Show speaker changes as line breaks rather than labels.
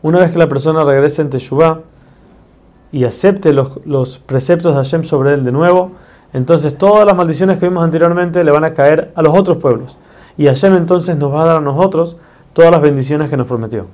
Una vez que la persona regrese en Teshuvah y acepte los, los, preceptos de Hashem sobre él de nuevo, entonces todas las maldiciones que vimos anteriormente le van a caer a los otros pueblos. Y Hashem entonces nos va a dar a nosotros todas las bendiciones que nos prometió.